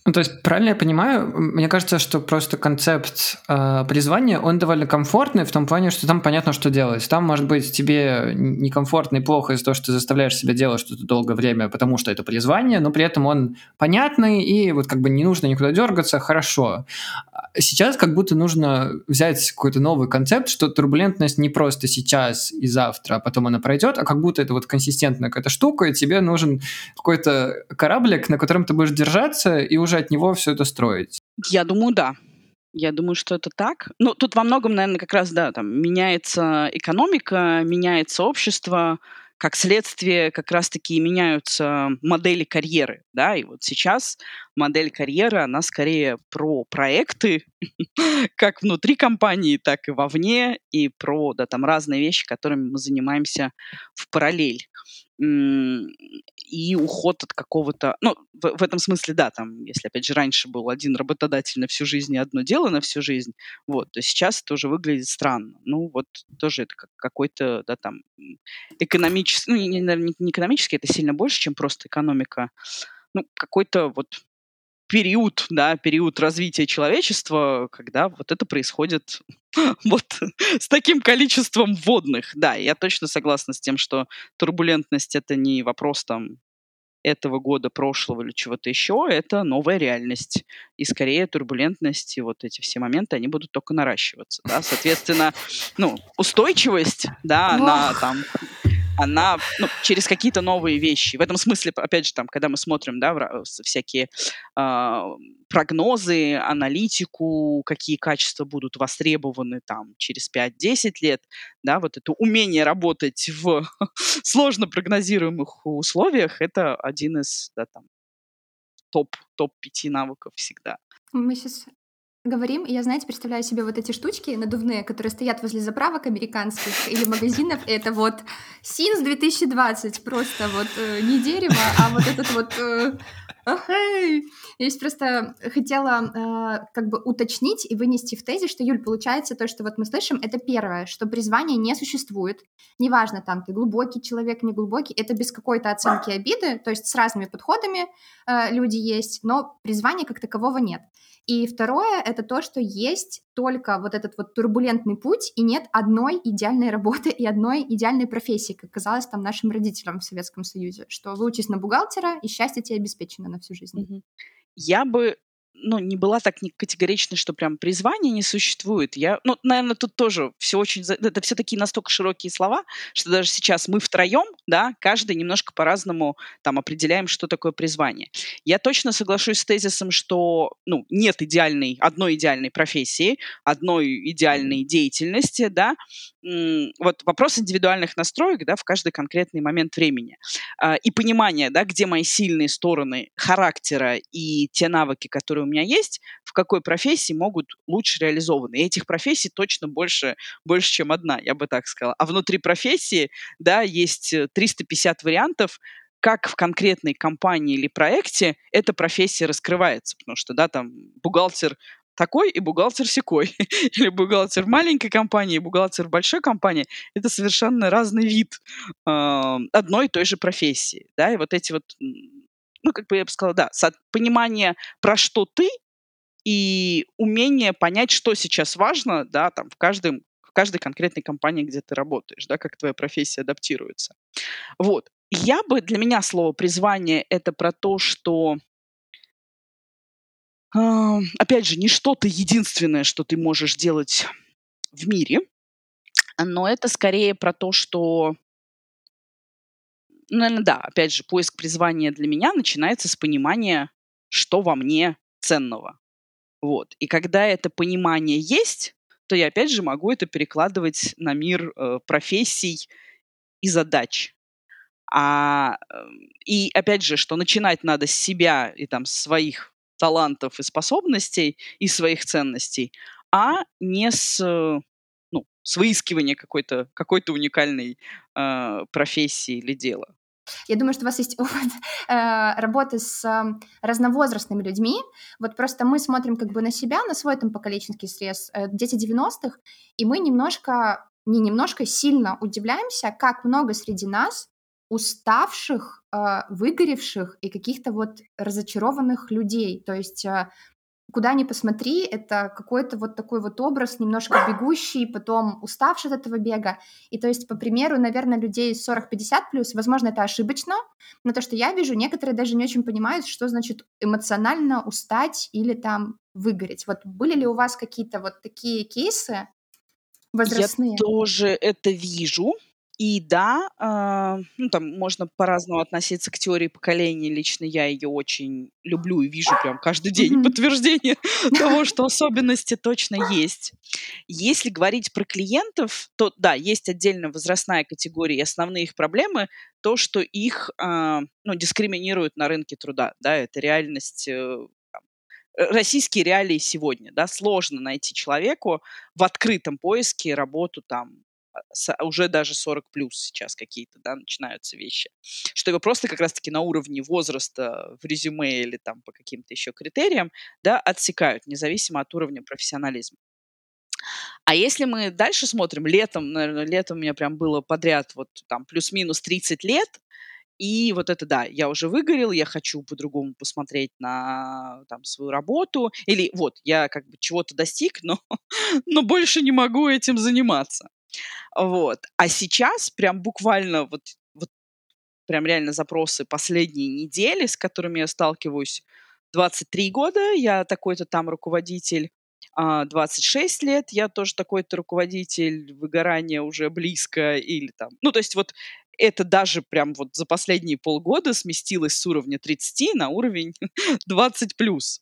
Ну, то есть, правильно я понимаю, мне кажется, что просто концепт э, призвания, он довольно комфортный в том плане, что там понятно, что делать. Там, может быть, тебе некомфортно и плохо из-за того, что ты заставляешь себя делать что-то долгое время, потому что это призвание, но при этом он понятный, и вот как бы не нужно никуда дергаться, хорошо. Сейчас как будто нужно взять какой-то новый концепт, что турбулентность не просто сейчас и завтра, а потом она пройдет, а как будто это вот консистентная какая-то штука, и тебе нужен какой-то кораблик, на котором ты будешь держаться, и уже от него все это строить. Я думаю, да. Я думаю, что это так. Ну, тут во многом, наверное, как раз, да, там меняется экономика, меняется общество, как следствие как раз-таки меняются модели карьеры, да, и вот сейчас модель карьеры, она скорее про проекты, как внутри компании, так и вовне, и про, да, там разные вещи, которыми мы занимаемся в параллель и уход от какого-то... Ну, в, в этом смысле, да, там, если, опять же, раньше был один работодатель на всю жизнь и одно дело на всю жизнь, вот, то сейчас это уже выглядит странно. Ну, вот тоже это как какой-то, да, там, экономический... Ну, не, не, не экономический, это сильно больше, чем просто экономика. Ну, какой-то вот период, да, период развития человечества, когда вот это происходит вот с таким количеством водных. Да, я точно согласна с тем, что турбулентность это не вопрос там этого года, прошлого или чего-то еще, это новая реальность. И скорее турбулентность и вот эти все моменты, они будут только наращиваться. Да? Соответственно, ну, устойчивость, да, на там она ну, через какие-то новые вещи. В этом смысле, опять же, там, когда мы смотрим, да, всякие э, прогнозы, аналитику, какие качества будут востребованы там через 5-10 лет, да, вот это умение работать в сложно прогнозируемых условиях, это один из, да, там, топ, топ-5 навыков всегда. Мы сейчас говорим, и я, знаете, представляю себе вот эти штучки надувные, которые стоят возле заправок американских или магазинов. Это вот Синс 2020, просто вот э, не дерево, а вот этот вот... Э, Охей! Я здесь просто хотела э, как бы уточнить и вынести в тезе, что, Юль, получается то, что вот мы слышим, это первое, что призвание не существует. Неважно, там, ты глубокий человек, не глубокий, это без какой-то оценки обиды, то есть с разными подходами э, люди есть, но призвания как такового нет. И второе — это то, что есть только вот этот вот турбулентный путь, и нет одной идеальной работы и одной идеальной профессии, как казалось там нашим родителям в Советском Союзе, что выучись на бухгалтера, и счастье тебе обеспечено на всю жизнь. Я бы ну, не была так не категорична, что прям призвания не существует. Я, ну, наверное, тут тоже все очень... Это все такие настолько широкие слова, что даже сейчас мы втроем, да, каждый немножко по-разному там определяем, что такое призвание. Я точно соглашусь с тезисом, что, ну, нет идеальной, одной идеальной профессии, одной идеальной деятельности, да. Вот вопрос индивидуальных настроек, да, в каждый конкретный момент времени. А, и понимание, да, где мои сильные стороны характера и те навыки, которые у меня есть, в какой профессии могут лучше реализованы. И этих профессий точно больше, больше, чем одна, я бы так сказала. А внутри профессии, да, есть 350 э, вариантов, как в конкретной компании или проекте эта профессия раскрывается. Потому что, да, там бухгалтер такой и бухгалтер секой. Или бухгалтер маленькой компании, и бухгалтер большой компании. Это совершенно разный вид э, одной и той же профессии. Да, и вот эти вот ну, как бы я бы сказала, да, понимание, про что ты, и умение понять, что сейчас важно, да, там, в каждом в каждой конкретной компании, где ты работаешь, да, как твоя профессия адаптируется. Вот. Я бы, для меня слово призвание — это про то, что э, опять же, не что-то единственное, что ты можешь делать в мире, но это скорее про то, что наверное, да. Опять же, поиск призвания для меня начинается с понимания, что во мне ценного. Вот. И когда это понимание есть, то я опять же могу это перекладывать на мир э, профессий и задач. А, э, и опять же, что начинать надо с себя и там своих талантов и способностей и своих ценностей, а не с ну, с выискивания какой-то какой уникальной э, профессии или дела. Я думаю, что у вас есть опыт э, работы с э, разновозрастными людьми. Вот просто мы смотрим как бы на себя, на свой там поколенческий срез, э, дети 90-х, и мы немножко, не немножко, сильно удивляемся, как много среди нас уставших, э, выгоревших и каких-то вот разочарованных людей. То есть э, куда ни посмотри, это какой-то вот такой вот образ, немножко бегущий, потом уставший от этого бега. И то есть, по примеру, наверное, людей 40-50 плюс, возможно, это ошибочно, но то, что я вижу, некоторые даже не очень понимают, что значит эмоционально устать или там выгореть. Вот были ли у вас какие-то вот такие кейсы возрастные? Я тоже это вижу. И да, а, ну, там можно по-разному относиться к теории поколений. Лично я ее очень люблю и вижу прям каждый день подтверждение того, что особенности точно есть. Если говорить про клиентов, то да, есть отдельно возрастная категория, и основные их проблемы то, что их а, ну, дискриминируют на рынке труда. Да, это реальность э, э, российские реалии сегодня, да, сложно найти человеку в открытом поиске работу там уже даже 40 плюс сейчас какие-то, да, начинаются вещи. Что его просто как раз-таки на уровне возраста в резюме или там по каким-то еще критериям, да, отсекают, независимо от уровня профессионализма. А если мы дальше смотрим, летом, наверное, летом у меня прям было подряд вот там плюс-минус 30 лет, и вот это да, я уже выгорел, я хочу по-другому посмотреть на там, свою работу. Или вот, я как бы чего-то достиг, но, но больше не могу этим заниматься. Вот. А сейчас прям буквально вот, вот прям реально запросы последние недели, с которыми я сталкиваюсь. 23 года, я такой-то там руководитель. 26 а, лет, я тоже такой-то руководитель, выгорание уже близко или там... Ну, то есть вот это даже прям вот за последние полгода сместилось с уровня 30 на уровень 20 плюс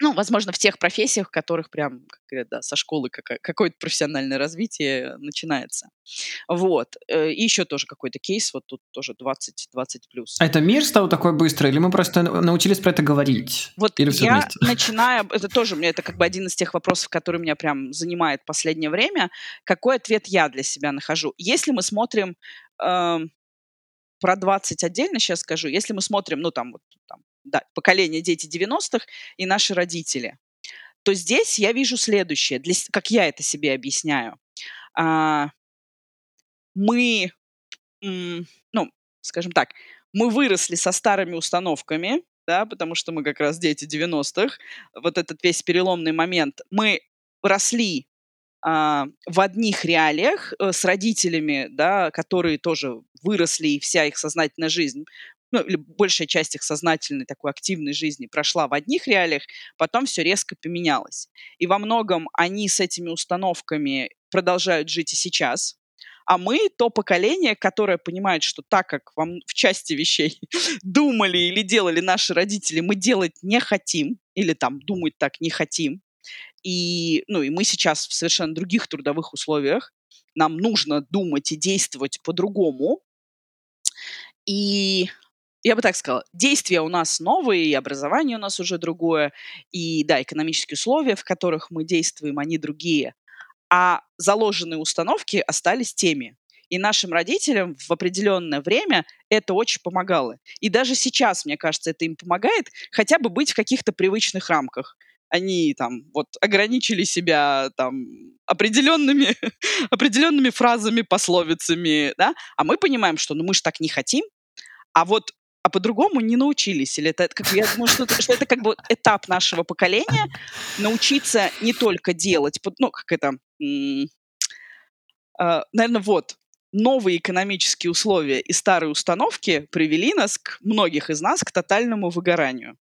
ну, возможно, в тех профессиях, в которых прям как, да, со школы какое-то профессиональное развитие начинается. Вот. Э, и еще тоже какой-то кейс, вот тут тоже 20, 20 плюс. А это мир стал такой быстрый, или мы просто научились про это говорить? Вот или я вместе? начинаю, это тоже мне это как бы один из тех вопросов, который меня прям занимает последнее время. Какой ответ я для себя нахожу? Если мы смотрим э, про 20 отдельно сейчас скажу. Если мы смотрим, ну, там, вот, да, поколение дети 90-х и наши родители, то здесь я вижу следующее, для, как я это себе объясняю. А, мы, ну, скажем так, мы выросли со старыми установками, да, потому что мы как раз дети 90-х, вот этот весь переломный момент. Мы росли а, в одних реалиях э, с родителями, да, которые тоже выросли, и вся их сознательная жизнь ну, или большая часть их сознательной такой активной жизни прошла в одних реалиях, потом все резко поменялось. И во многом они с этими установками продолжают жить и сейчас, а мы то поколение, которое понимает, что так как вам в части вещей думали или делали наши родители, мы делать не хотим, или там думать так не хотим. И, ну, и мы сейчас в совершенно других трудовых условиях. Нам нужно думать и действовать по-другому. И я бы так сказала, действия у нас новые, и образование у нас уже другое, и, да, экономические условия, в которых мы действуем, они другие а заложенные установки остались теми. И нашим родителям в определенное время это очень помогало. И даже сейчас, мне кажется, это им помогает хотя бы быть в каких-то привычных рамках. Они там вот ограничили себя там определенными, определенными фразами, пословицами, да, а мы понимаем, что ну мы же так не хотим, а вот а по-другому не научились. Или это, как, я думаю, что, что это как бы этап нашего поколения научиться не только делать, ну, как это, э, наверное, вот, новые экономические условия и старые установки привели нас, к, многих из нас, к тотальному выгоранию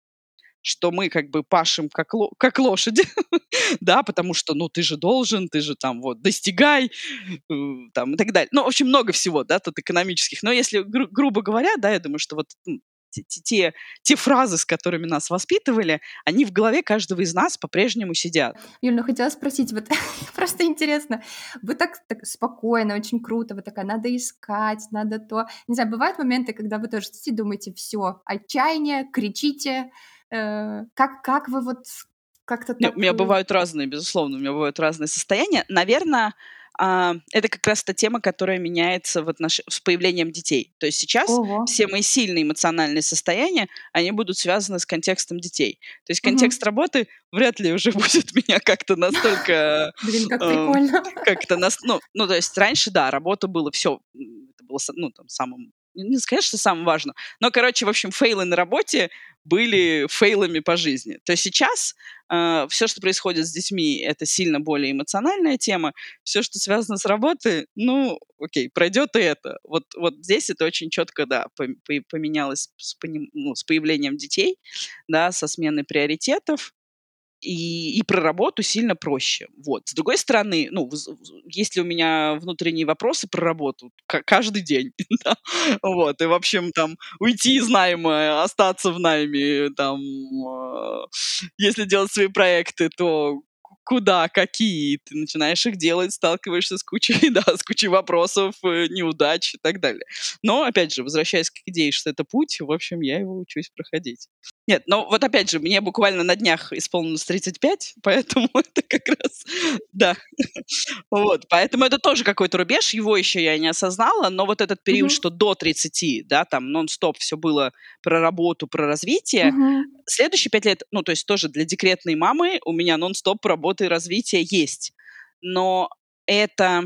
что мы как бы пашем как, ло, как лошади, да, потому что, ну, ты же должен, ты же там вот достигай, э, там и так далее. Ну, в общем, много всего, да, тут экономических. Но если гру- грубо говоря, да, я думаю, что вот те, те фразы, с которыми нас воспитывали, они в голове каждого из нас по-прежнему сидят. Юль, ну хотела спросить, вот просто интересно, вы так, так спокойно, очень круто, вы такая, надо искать, надо то. Не знаю, бывают моменты, когда вы тоже сидите думаете, все, отчаяние, кричите, э, как, как вы вот как-то так... У меня бывают разные, безусловно, у меня бывают разные состояния. Наверное, а, это как раз та тема, которая меняется в отнош... с появлением детей. То есть сейчас Ого. все мои сильные эмоциональные состояния, они будут связаны с контекстом детей. То есть контекст угу. работы вряд ли уже будет меня как-то настолько... Блин, как прикольно. Как-то нас... Ну, ну, то есть раньше, да, работа было все, это было, ну, там, самым не сказать, что самое важное, но, короче, в общем, фейлы на работе были фейлами по жизни. То есть сейчас э, все, что происходит с детьми, это сильно более эмоциональная тема. Все, что связано с работой, ну, окей, пройдет и это. Вот, вот здесь это очень четко, да, поменялось с, ну, с появлением детей, да, со сменой приоритетов и, и про работу сильно проще. Вот. С другой стороны, ну, есть ли у меня внутренние вопросы про работу? Каждый день. да? Вот. И, в общем, там, уйти из найма, остаться в найме, там, э, если делать свои проекты, то куда, какие, ты начинаешь их делать, сталкиваешься с кучей, да, с кучей вопросов, э, неудач и так далее. Но, опять же, возвращаясь к идее, что это путь, в общем, я его учусь проходить. Нет, но вот опять же, мне буквально на днях исполнилось 35, поэтому это как раз, да. Вот, поэтому это тоже какой-то рубеж, его еще я не осознала, но вот этот период, что до 30, да, там нон-стоп все было про работу, про развитие, следующие пять лет, ну, то есть тоже для декретной мамы у меня нон-стоп работы и развития есть. Но это,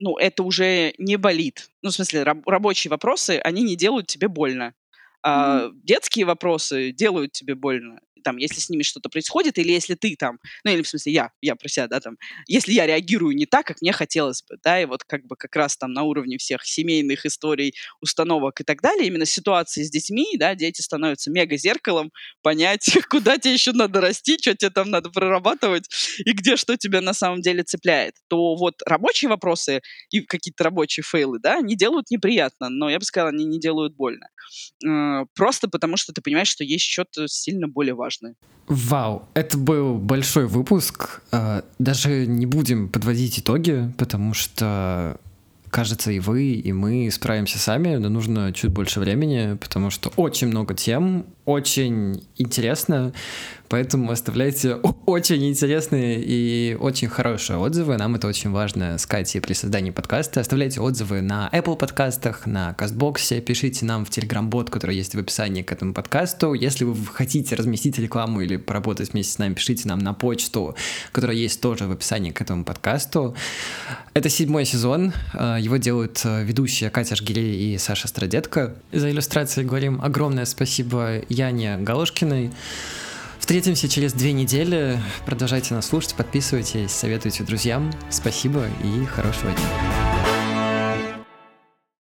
ну, это уже не болит. Ну, в смысле, раб- рабочие вопросы, они не делают тебе больно. А, mm-hmm. детские вопросы делают тебе больно там, если с ними что-то происходит, или если ты там, ну, или в смысле я, я про себя, да, там, если я реагирую не так, как мне хотелось бы, да, и вот как бы как раз там на уровне всех семейных историй, установок и так далее, именно ситуации с детьми, да, дети становятся мега-зеркалом, понять, куда тебе еще надо расти, что тебе там надо прорабатывать, и где что тебя на самом деле цепляет, то вот рабочие вопросы и какие-то рабочие фейлы, да, они делают неприятно, но я бы сказала, они не делают больно. Э, просто потому, что ты понимаешь, что есть что-то сильно более важное. Вау, это был большой выпуск. Э, даже не будем подводить итоги, потому что кажется, и вы, и мы справимся сами, но нужно чуть больше времени, потому что очень много тем, очень интересно, поэтому оставляйте очень интересные и очень хорошие отзывы. Нам это очень важно с Катей при создании подкаста. Оставляйте отзывы на Apple подкастах, на Кастбоксе, пишите нам в Telegram-бот, который есть в описании к этому подкасту. Если вы хотите разместить рекламу или поработать вместе с нами, пишите нам на почту, которая есть тоже в описании к этому подкасту. Это седьмой сезон. Э, его делают э, ведущие Катя Жгирей и Саша Страдетка. За иллюстрации говорим огромное спасибо Яне Галушкиной. Встретимся через две недели. Продолжайте нас слушать, подписывайтесь, советуйте друзьям. Спасибо и хорошего дня.